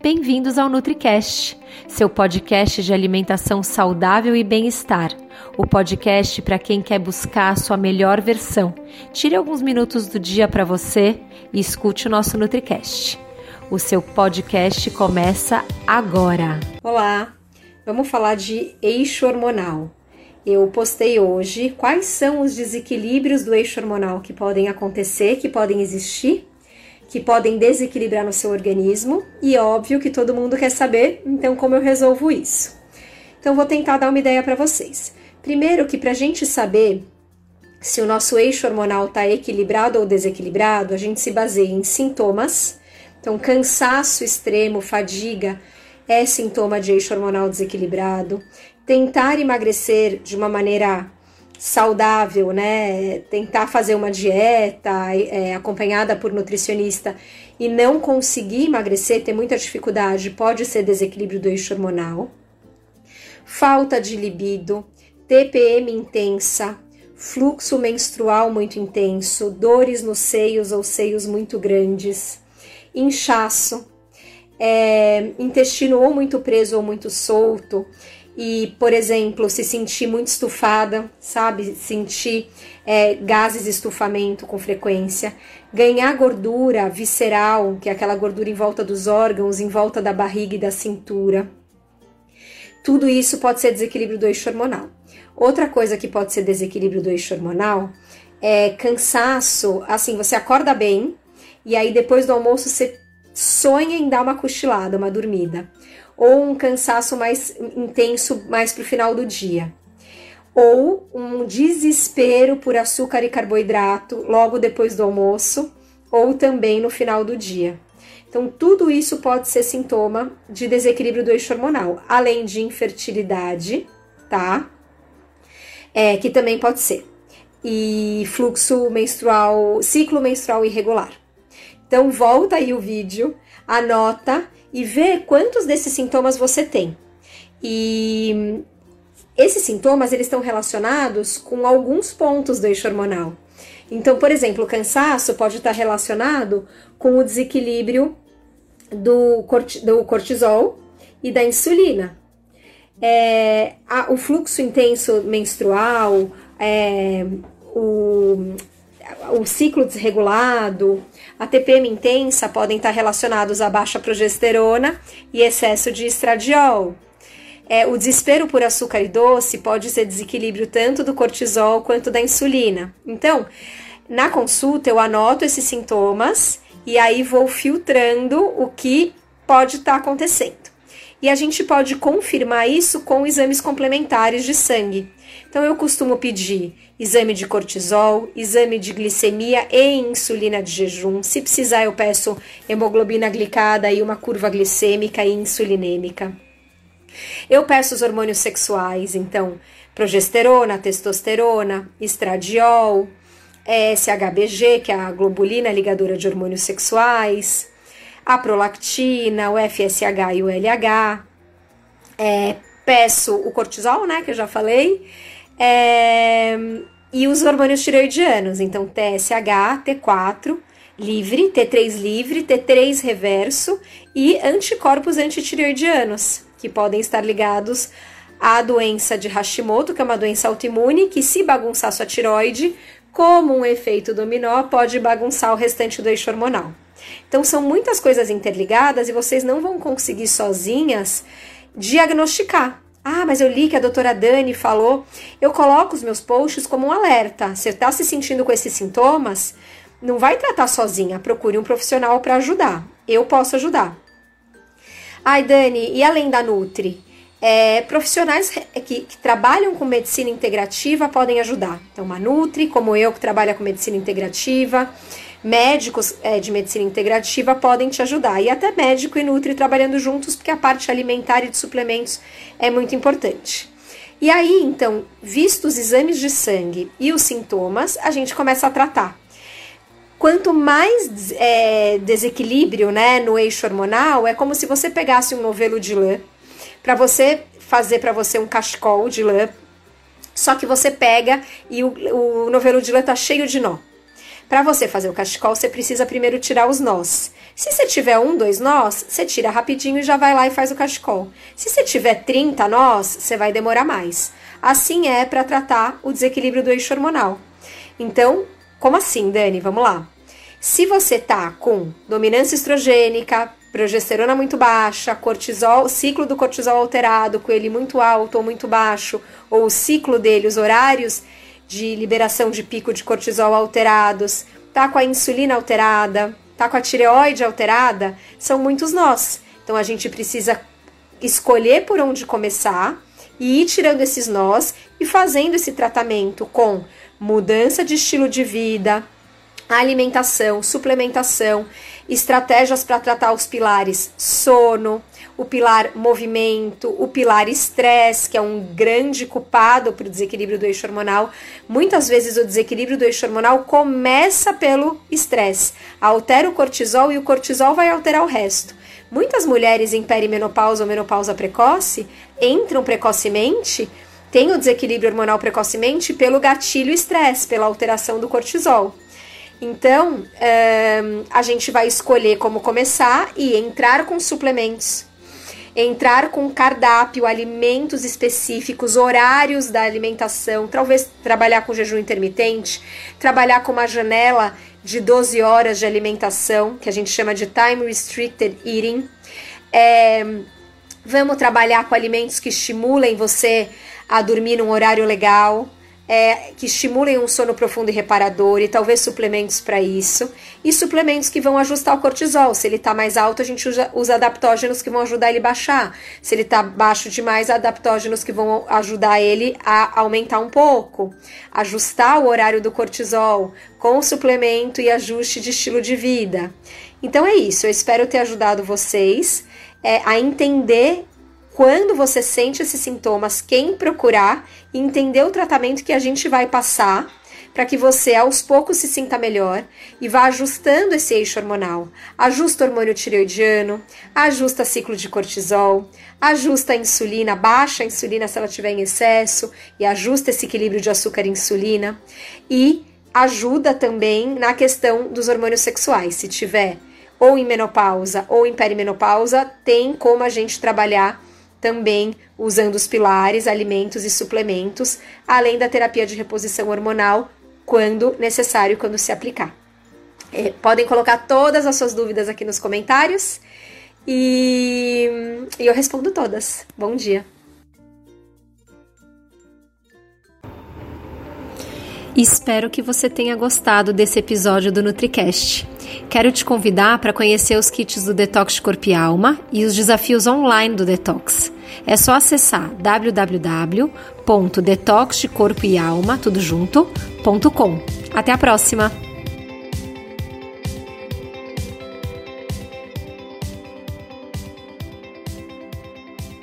Bem-vindos ao NutriCast, seu podcast de alimentação saudável e bem-estar. O podcast para quem quer buscar a sua melhor versão. Tire alguns minutos do dia para você e escute o nosso NutriCast. O seu podcast começa agora. Olá, vamos falar de eixo hormonal. Eu postei hoje quais são os desequilíbrios do eixo hormonal que podem acontecer, que podem existir que podem desequilibrar no seu organismo e óbvio que todo mundo quer saber, então como eu resolvo isso? Então vou tentar dar uma ideia para vocês. Primeiro que para a gente saber se o nosso eixo hormonal está equilibrado ou desequilibrado, a gente se baseia em sintomas. Então cansaço extremo, fadiga é sintoma de eixo hormonal desequilibrado. Tentar emagrecer de uma maneira saudável, né? Tentar fazer uma dieta é, acompanhada por nutricionista e não conseguir emagrecer, ter muita dificuldade, pode ser desequilíbrio do eixo hormonal. Falta de libido, TPM intensa, fluxo menstrual muito intenso, dores nos seios ou seios muito grandes, inchaço, é, intestino ou muito preso ou muito solto, e, por exemplo, se sentir muito estufada, sabe? Sentir é, gases de estufamento com frequência, ganhar gordura visceral, que é aquela gordura em volta dos órgãos, em volta da barriga e da cintura. Tudo isso pode ser desequilíbrio do eixo hormonal. Outra coisa que pode ser desequilíbrio do eixo hormonal é cansaço. Assim, você acorda bem e aí depois do almoço você sonha em dar uma cochilada, uma dormida ou um cansaço mais intenso mais para o final do dia, ou um desespero por açúcar e carboidrato logo depois do almoço, ou também no final do dia. Então, tudo isso pode ser sintoma de desequilíbrio do eixo hormonal, além de infertilidade, tá? É, que também pode ser. E fluxo menstrual, ciclo menstrual irregular. Então, volta aí o vídeo, anota e ver quantos desses sintomas você tem. E esses sintomas eles estão relacionados com alguns pontos do eixo hormonal. Então, por exemplo, o cansaço pode estar relacionado com o desequilíbrio do, cortisol e da insulina. É, o fluxo intenso menstrual, é, o, o ciclo desregulado, a TPM intensa podem estar relacionados a baixa progesterona e excesso de estradiol. É, o desespero por açúcar e doce pode ser desequilíbrio tanto do cortisol quanto da insulina. Então, na consulta eu anoto esses sintomas e aí vou filtrando o que pode estar acontecendo. E a gente pode confirmar isso com exames complementares de sangue. Então eu costumo pedir exame de cortisol, exame de glicemia e insulina de jejum. Se precisar, eu peço hemoglobina glicada e uma curva glicêmica e insulinêmica. Eu peço os hormônios sexuais, então progesterona, testosterona, estradiol, SHBG, que é a globulina ligadora de hormônios sexuais, a prolactina, o FSH e o LH. É, peço o cortisol, né, que eu já falei, é, e os hormônios tireoidianos, então TSH, T4 livre, T3 livre, T3 reverso e anticorpos antitireoidianos, que podem estar ligados à doença de Hashimoto, que é uma doença autoimune, que se bagunçar sua tiroide, como um efeito dominó, pode bagunçar o restante do eixo hormonal. Então são muitas coisas interligadas e vocês não vão conseguir sozinhas diagnosticar. Ah, mas eu li que a doutora Dani falou. Eu coloco os meus posts como um alerta. Você está se sentindo com esses sintomas? Não vai tratar sozinha. Procure um profissional para ajudar. Eu posso ajudar. Ai, Dani, e além da Nutri? É, profissionais que, que, trabalham com medicina integrativa podem ajudar. Então, uma Nutri, como eu, que trabalha com medicina integrativa médicos é, de medicina integrativa podem te ajudar. E até médico e Nutri trabalhando juntos, porque a parte alimentar e de suplementos é muito importante. E aí, então, vistos os exames de sangue e os sintomas, a gente começa a tratar. Quanto mais é, desequilíbrio né, no eixo hormonal, é como se você pegasse um novelo de lã para você fazer para você um cachecol de lã, só que você pega e o, o novelo de lã tá cheio de nó. Para você fazer o cachecol, você precisa primeiro tirar os nós. Se você tiver um, dois nós, você tira rapidinho e já vai lá e faz o cachecol. Se você tiver 30 nós, você vai demorar mais. Assim é para tratar o desequilíbrio do eixo hormonal. Então, como assim, Dani? Vamos lá. Se você tá com dominância estrogênica, progesterona muito baixa, cortisol, ciclo do cortisol alterado, com ele muito alto ou muito baixo, ou o ciclo dele, os horários de liberação de pico de cortisol alterados, tá com a insulina alterada, tá com a tireoide alterada, são muitos nós. Então a gente precisa escolher por onde começar e ir tirando esses nós e fazendo esse tratamento com mudança de estilo de vida, alimentação, suplementação, estratégias para tratar os pilares sono, o pilar movimento, o pilar estresse, que é um grande culpado para o desequilíbrio do eixo hormonal. Muitas vezes o desequilíbrio do eixo hormonal começa pelo estresse, altera o cortisol e o cortisol vai alterar o resto. Muitas mulheres em perimenopausa ou menopausa precoce entram precocemente, têm o desequilíbrio hormonal precocemente pelo gatilho estresse, pela alteração do cortisol. Então, é, a gente vai escolher como começar e entrar com suplementos. Entrar com cardápio, alimentos específicos, horários da alimentação, talvez trabalhar com jejum intermitente, trabalhar com uma janela de 12 horas de alimentação, que a gente chama de time restricted eating. É, vamos trabalhar com alimentos que estimulem você a dormir num horário legal, é, que estimulem um sono profundo e reparador e talvez suplementos para isso. E suplementos que vão ajustar o cortisol. Se ele está mais alto, a gente usa, usa adaptógenos que vão ajudar ele a baixar. Se ele está baixo demais, adaptógenos que vão ajudar ele a aumentar um pouco. Ajustar o horário do cortisol com suplemento e ajuste de estilo de vida. Então é isso. Eu espero ter ajudado vocês é, a entender quando você sente esses sintomas, quem procurar e entender o tratamento que a gente vai passar para que você aos poucos se sinta melhor e vá ajustando esse eixo hormonal. Ajusta o hormônio tireoidiano, ajusta ciclo de cortisol, ajusta a insulina, baixa a insulina se ela tiver em excesso e ajusta esse equilíbrio de açúcar e insulina e ajuda também na questão dos hormônios sexuais. Se tiver ou em menopausa ou em perimenopausa, tem como a gente trabalhar também usando os pilares, alimentos e suplementos, além da terapia de reposição hormonal, quando necessário, quando se aplicar. É, podem colocar todas as suas dúvidas aqui nos comentários e, e eu respondo todas. Bom dia! Espero que você tenha gostado desse episódio do NutriCast. Quero te convidar para conhecer os kits do Detox de Corpo e Alma e os desafios online do Detox. É só acessar www.detoxdecorpoealma tudo junto.com. Até a próxima!